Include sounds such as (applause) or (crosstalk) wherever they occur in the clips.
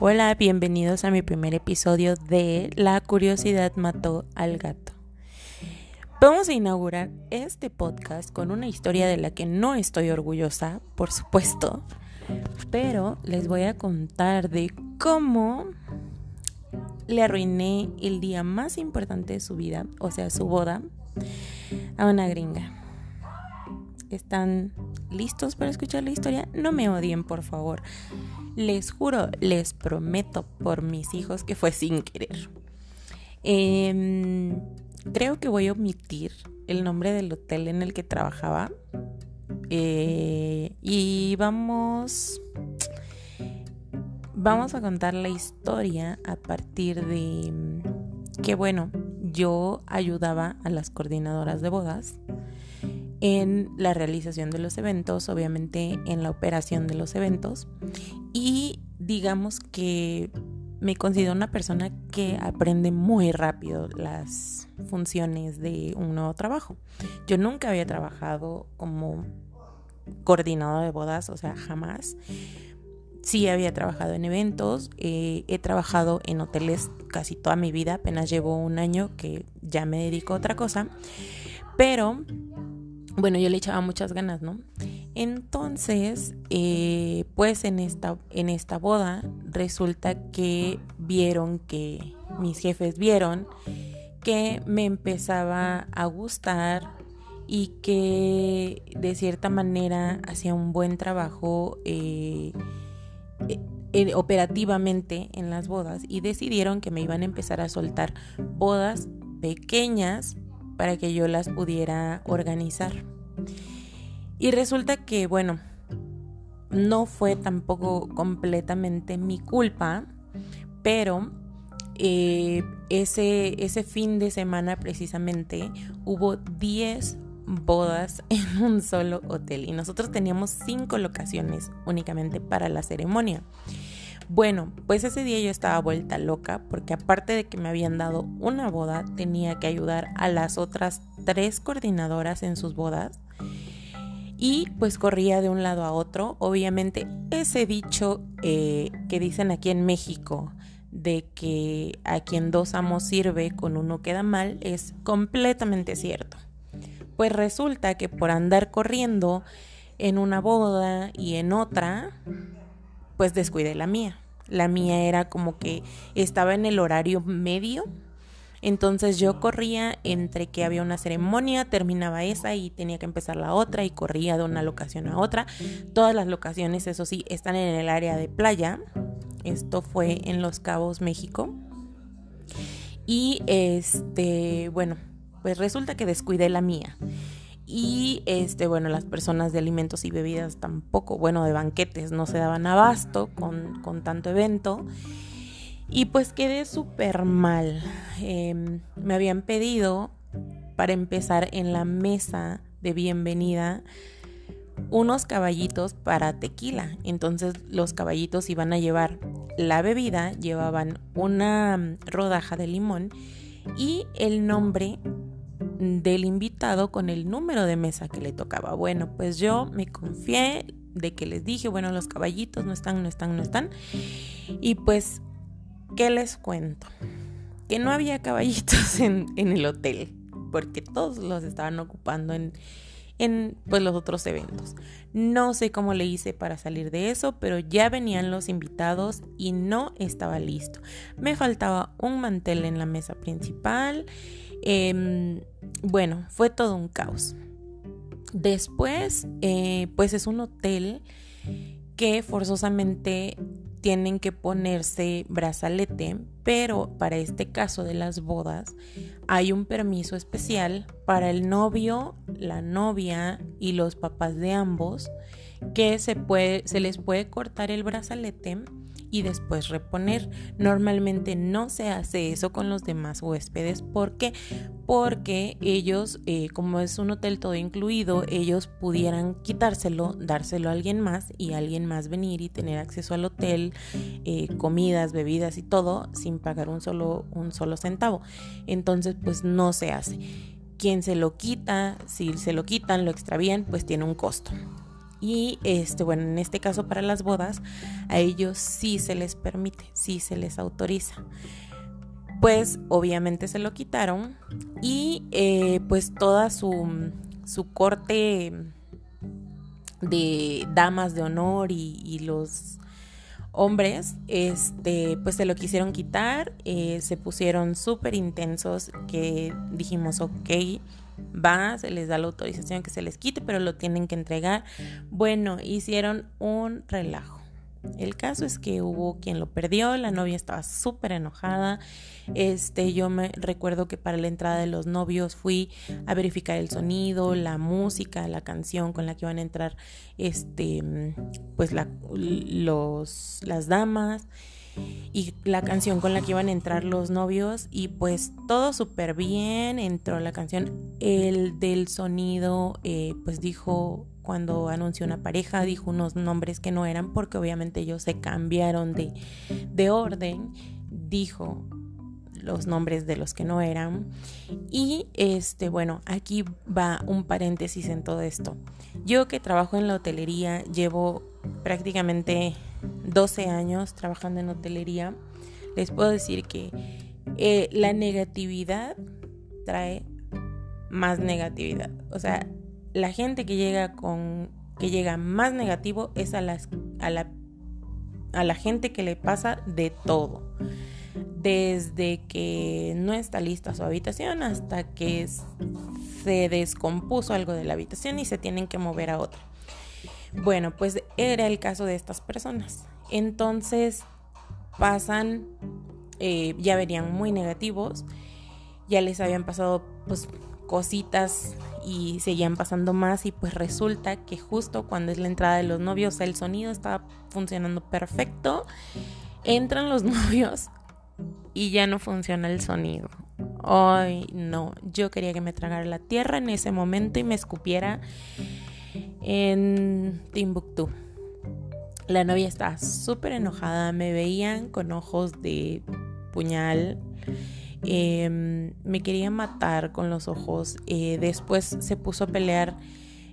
Hola, bienvenidos a mi primer episodio de La curiosidad mató al gato. Vamos a inaugurar este podcast con una historia de la que no estoy orgullosa, por supuesto, pero les voy a contar de cómo le arruiné el día más importante de su vida, o sea, su boda, a una gringa. ¿Están listos para escuchar la historia? No me odien, por favor. Les juro, les prometo por mis hijos que fue sin querer. Em, creo que voy a omitir el nombre del hotel en el que trabajaba. Eh, y vamos. Vamos a contar la historia a partir de que, bueno, yo ayudaba a las coordinadoras de bodas en la realización de los eventos, obviamente en la operación de los eventos y digamos que me considero una persona que aprende muy rápido las funciones de un nuevo trabajo. Yo nunca había trabajado como coordinadora de bodas, o sea, jamás. Sí había trabajado en eventos, eh, he trabajado en hoteles casi toda mi vida, apenas llevo un año que ya me dedico a otra cosa, pero bueno, yo le echaba muchas ganas, ¿no? Entonces, eh, pues en esta, en esta boda resulta que vieron que mis jefes vieron que me empezaba a gustar y que de cierta manera hacía un buen trabajo eh, eh, operativamente en las bodas y decidieron que me iban a empezar a soltar bodas pequeñas para que yo las pudiera organizar. Y resulta que, bueno, no fue tampoco completamente mi culpa, pero eh, ese, ese fin de semana precisamente hubo 10 bodas (laughs) en un solo hotel y nosotros teníamos 5 locaciones únicamente para la ceremonia. Bueno, pues ese día yo estaba vuelta loca porque aparte de que me habían dado una boda, tenía que ayudar a las otras tres coordinadoras en sus bodas. Y pues corría de un lado a otro. Obviamente ese dicho eh, que dicen aquí en México de que a quien dos amos sirve con uno queda mal es completamente cierto. Pues resulta que por andar corriendo en una boda y en otra, pues descuidé la mía. La mía era como que estaba en el horario medio. Entonces yo corría entre que había una ceremonia, terminaba esa y tenía que empezar la otra y corría de una locación a otra. Todas las locaciones, eso sí, están en el área de playa. Esto fue en Los Cabos, México. Y este, bueno, pues resulta que descuidé la mía. Y este, bueno, las personas de alimentos y bebidas tampoco, bueno, de banquetes no se daban abasto con, con tanto evento. Y pues quedé súper mal. Em, me habían pedido para empezar en la mesa de bienvenida unos caballitos para tequila. Entonces los caballitos iban a llevar la bebida, llevaban una rodaja de limón y el nombre del invitado con el número de mesa que le tocaba. Bueno, pues yo me confié de que les dije, bueno, los caballitos no están, no están, no están. Y pues, ¿qué les cuento? Que no había caballitos en, el hotel, porque todos los estaban ocupando en, en pues, los otros eventos. No sé cómo le hice para salir de eso, pero ya venían los invitados y no estaba listo. Me faltaba un mantel en la mesa principal Em, bueno, fue todo un caos. Después, eh, pues es un hotel que forzosamente tienen que ponerse brazalete, pero para este caso de las bodas hay un permiso especial para el novio, la novia y los papás de ambos que se, puede, se les puede cortar el brazalete y después reponer. Normalmente no se hace eso con los demás huéspedes. ¿Por qué? Porque ellos, eh, como es un hotel todo incluido, ellos pudieran quitárselo, dárselo a alguien más y alguien más venir y tener acceso al hotel, eh, comidas, bebidas y todo sin pagar un solo, un solo centavo. Entonces, pues no se hace. Quien se lo quita, si se lo quitan, lo extravían, pues tiene un costo. Y este, bueno, en este caso para las bodas, a ellos sí se les permite, sí se les autoriza. Pues obviamente se lo quitaron y eh, pues toda su, su corte de damas de honor y, los hombres, este, pues se lo quisieron quitar, eh, se pusieron súper intensos que dijimos, ok, va, se les da la autorización que se les quite, pero lo tienen que entregar. Bueno, hicieron un relajo. El caso es que hubo quien lo perdió, la novia estaba súper enojada. Este, yo me recuerdo que para la entrada de los novios fui a verificar el sonido, la música, la canción con la que iban a entrar este pues las damas y la canción con la que iban a entrar los novios y pues todo súper bien, entró la canción, el del sonido eh, pues dijo cuando anunció una pareja, dijo unos nombres que no eran porque obviamente ellos se cambiaron de, de orden, dijo los nombres de los que no eran. Y este, bueno, aquí va un paréntesis en todo esto. Yo que trabajo en la hotelería, llevo prácticamente 12 años trabajando en hotelería, les puedo decir que eh, la negatividad trae más negatividad. O sea, la gente que llega con que llega más negativo es a las a la a la gente que le pasa de todo. Desde que no está lista su habitación hasta que se descompuso algo de la habitación y se tienen que mover a otra. Bueno, pues era el caso de estas personas. Entonces pasan, eh, ya verían muy negativos, ya les habían pasado pues cositas y seguían pasando más y pues resulta que justo cuando es la entrada de los novios el sonido estaba funcionando perfecto, entran los (laughs) novios y ya no funciona el sonido. Ay, no, yo quería que me tragara la tierra en ese momento y me escupiera en Timbuktu. La novia estaba súper enojada, me veían con ojos de puñal. Em, me quería matar con los ojos. Eh, después se puso a pelear.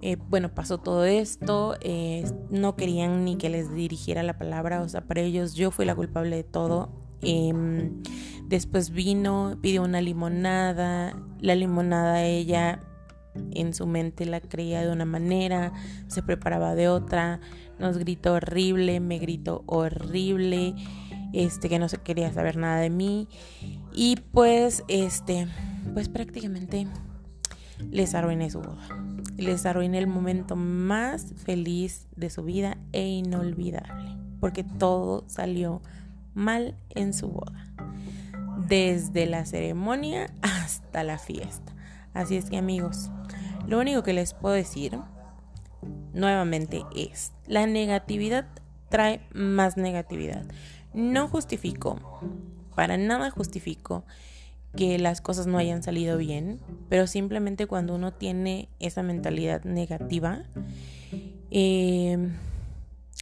Eh, bueno, pasó todo esto. Eh, no querían ni que les dirigiera la palabra. O sea, para ellos yo fui la culpable de todo. Em, después vino, pidió una limonada. La limonada ella en su mente la creía de una manera, se preparaba de otra, nos gritó horrible, me gritó horrible, este que no se quería saber nada de mí y pues este pues prácticamente les arruiné su boda. Les arruiné el momento más feliz de su vida e inolvidable, porque todo salió mal en su boda. Desde la ceremonia hasta la fiesta. Así es que amigos, lo único que les puedo decir nuevamente es, la negatividad trae más negatividad. No justifico, para nada justifico que las cosas no hayan salido bien, pero simplemente cuando uno tiene esa mentalidad negativa, eh,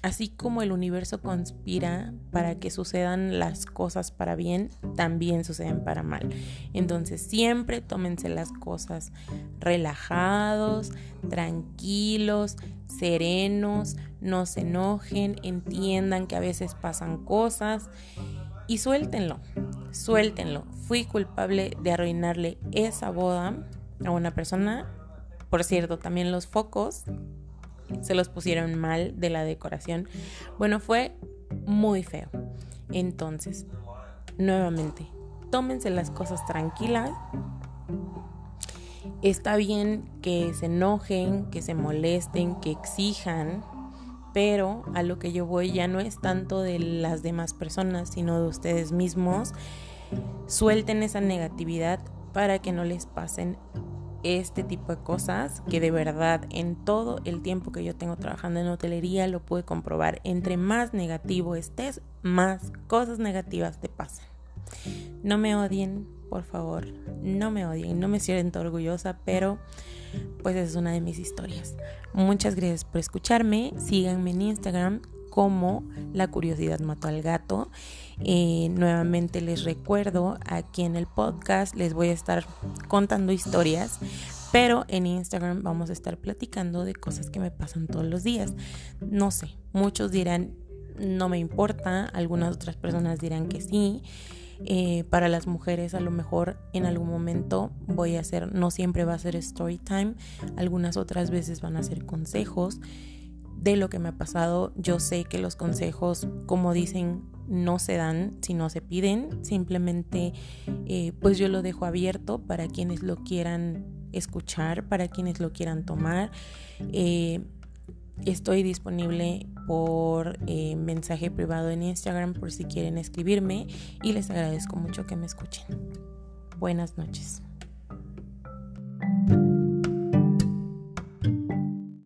Así como el universo conspira para que sucedan las cosas para bien, también suceden para mal. Entonces siempre tómense las cosas relajados, tranquilos, serenos, no se enojen, entiendan que a veces pasan cosas y suéltenlo, suéltenlo. Fui culpable de arruinarle esa boda a una persona. Por cierto, también los focos se los pusieron mal de la decoración. Bueno, fue muy feo. Entonces, nuevamente, tómense las cosas tranquilas. Está bien que se enojen, que se molesten, que exijan, pero a lo que yo voy ya no es tanto de las demás personas, sino de ustedes mismos. Suelten esa negatividad para que no les pasen este tipo de cosas que de verdad en todo el tiempo que yo tengo trabajando en hotelería lo pude comprobar. Entre más negativo estés, más cosas negativas te pasan. No me odien, por favor, no me odien, no me siento orgullosa, pero pues es una de mis historias. Muchas gracias por escucharme, síganme en Instagram como La curiosidad mató al gato. Eh, nuevamente les recuerdo, aquí en el podcast les voy a estar contando historias, pero en Instagram vamos a estar platicando de cosas que me pasan todos los días. No sé, muchos dirán, no me importa, algunas otras personas dirán que sí. Eh, para las mujeres a lo mejor en algún momento voy a hacer, no siempre va a ser story time, algunas otras veces van a ser consejos de lo que me ha pasado. Yo sé que los consejos, como dicen, no se dan si no se piden, simplemente eh, pues yo lo dejo abierto para quienes lo quieran escuchar, para quienes lo quieran tomar. Eh, Estoy disponible por eh, mensaje privado en Instagram por si quieren escribirme y les agradezco mucho que me escuchen. Buenas noches.